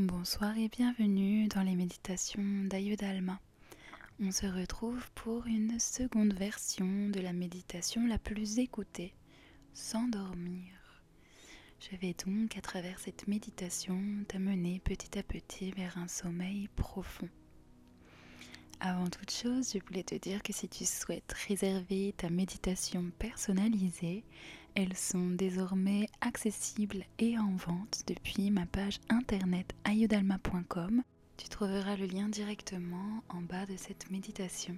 Bonsoir et bienvenue dans les méditations d'Ayodalma. On se retrouve pour une seconde version de la méditation la plus écoutée, s'endormir. Je vais donc à travers cette méditation t'amener petit à petit vers un sommeil profond. Avant toute chose, je voulais te dire que si tu souhaites réserver ta méditation personnalisée, elles sont désormais accessibles et en vente depuis ma page internet ayodalma.com. Tu trouveras le lien directement en bas de cette méditation.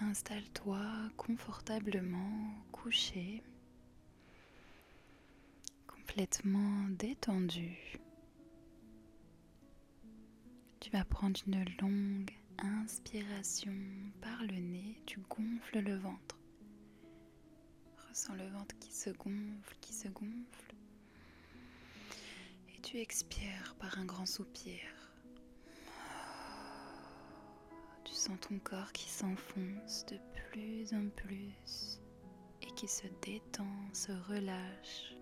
Installe-toi confortablement couché, complètement détendu. Tu vas prendre une longue inspiration par le nez, tu gonfles le ventre. Ressens le ventre qui se gonfle, qui se gonfle. Et tu expires par un grand soupir. Tu sens ton corps qui s'enfonce de plus en plus et qui se détend, se relâche.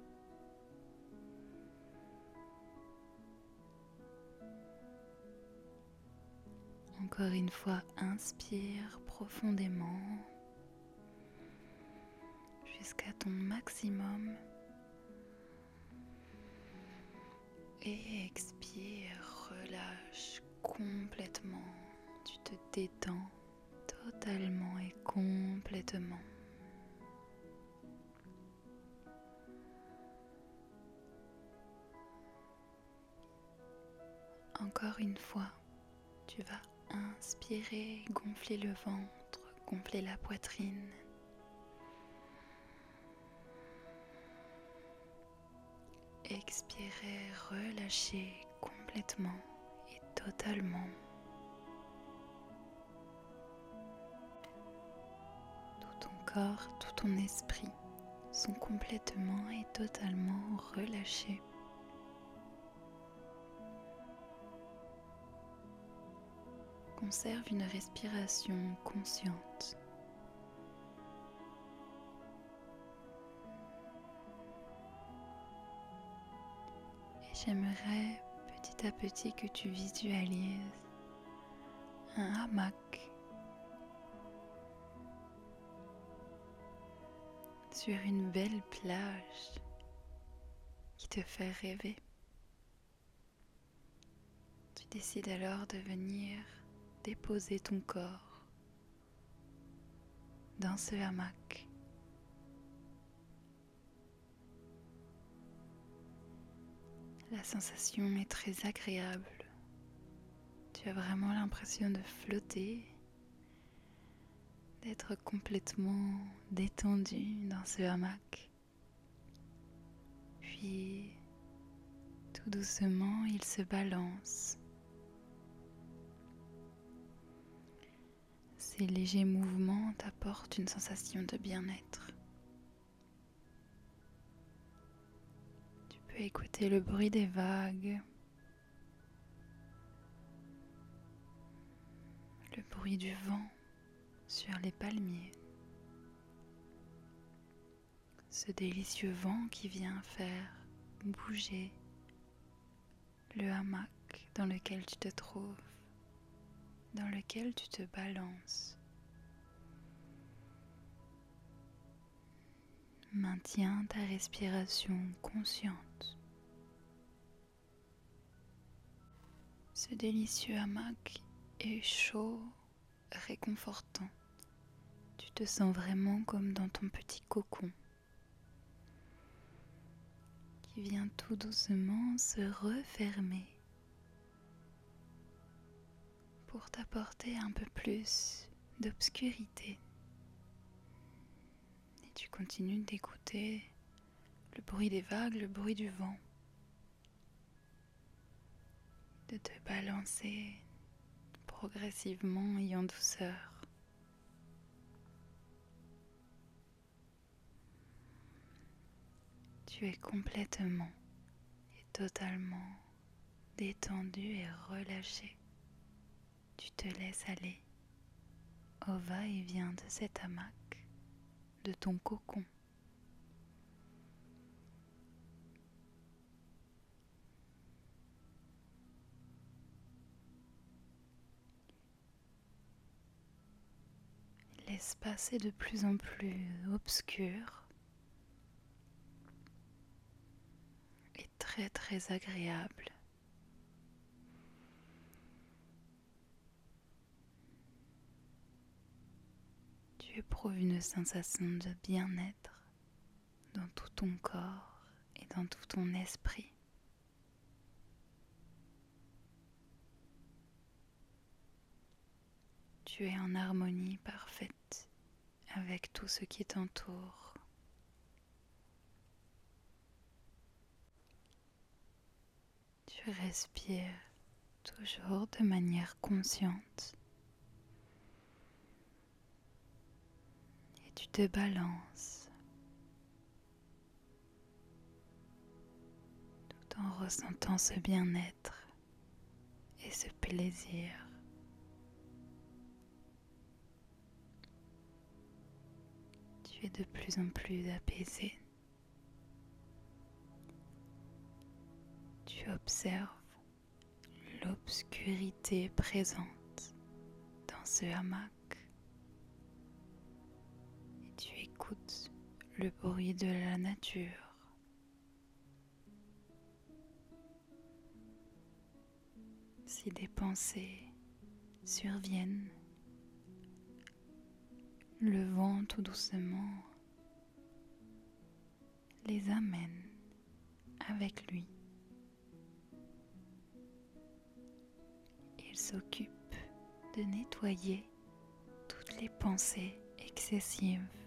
Encore une fois, inspire profondément jusqu'à ton maximum. Et expire, relâche complètement. Tu te détends totalement et complètement. Encore une fois, tu vas inspirer, gonfler le ventre, gonfler la poitrine. Expirez, relâchez complètement et totalement. Tout ton corps, tout ton esprit sont complètement et totalement relâchés. Conserve une respiration consciente. J'aimerais petit à petit que tu visualises un hamac sur une belle plage qui te fait rêver. Tu décides alors de venir déposer ton corps dans ce hamac. La sensation est très agréable. Tu as vraiment l'impression de flotter, d'être complètement détendu dans ce hamac. Puis, tout doucement, il se balance. Ces légers mouvements t'apportent une sensation de bien-être. Écouter le bruit des vagues, le bruit du vent sur les palmiers, ce délicieux vent qui vient faire bouger le hamac dans lequel tu te trouves, dans lequel tu te balances. Maintiens ta respiration consciente. Ce délicieux hamac est chaud, réconfortant. Tu te sens vraiment comme dans ton petit cocon qui vient tout doucement se refermer pour t'apporter un peu plus d'obscurité tu continues d'écouter le bruit des vagues, le bruit du vent, de te balancer progressivement et en douceur. Tu es complètement et totalement détendu et relâché. Tu te laisses aller au va-et-vient de cet hamac de ton cocon. L'espace est de plus en plus obscur et très très agréable. Tu éprouves une sensation de bien-être dans tout ton corps et dans tout ton esprit. Tu es en harmonie parfaite avec tout ce qui t'entoure. Tu respires toujours de manière consciente et tu te balances tout en ressentant ce bien-être et ce plaisir. Tu es de plus en plus apaisé. Tu observes l'obscurité présente dans ce hamac le bruit de la nature. Si des pensées surviennent, le vent tout doucement les amène avec lui. Il s'occupe de nettoyer toutes les pensées excessives.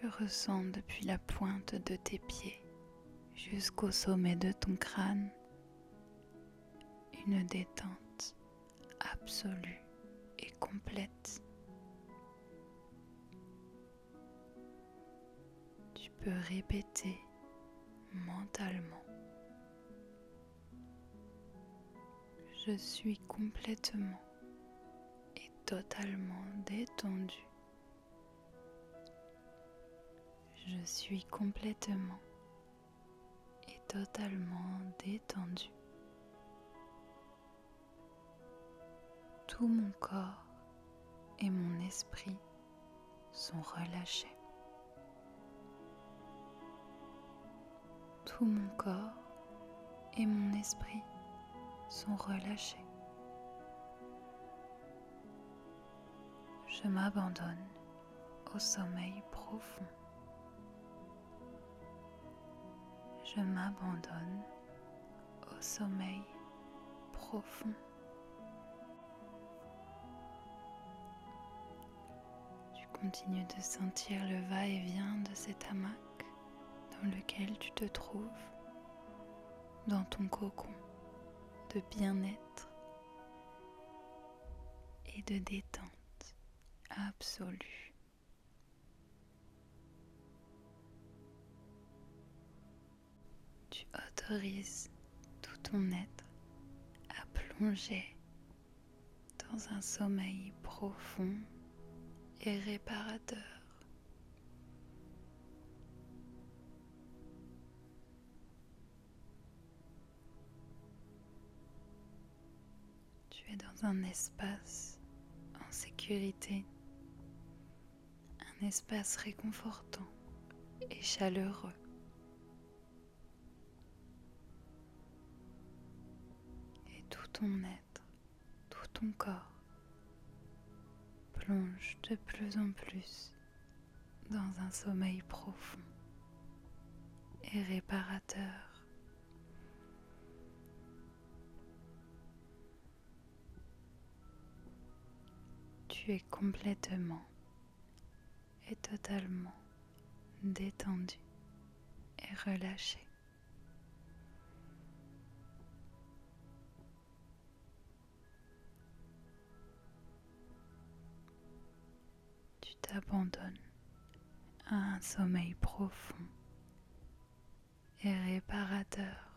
Tu ressens depuis la pointe de tes pieds jusqu'au sommet de ton crâne une détente absolue et complète. Tu peux répéter mentalement. Je suis complètement et totalement détendu. Je suis complètement et totalement détendu. Tout mon corps et mon esprit sont relâchés. Tout mon corps et mon esprit sont relâchés. Je m'abandonne au sommeil profond. Je m'abandonne au sommeil profond. Tu continues de sentir le va-et-vient de cet hamac dans lequel tu te trouves, dans ton cocon de bien-être et de détente absolue. Tu autorises tout ton être à plonger dans un sommeil profond et réparateur. Tu es dans un espace en sécurité, un espace réconfortant et chaleureux. Être, tout ton corps plonge de plus en plus dans un sommeil profond et réparateur. Tu es complètement et totalement détendu et relâché. Tu t'abandonnes à un sommeil profond et réparateur.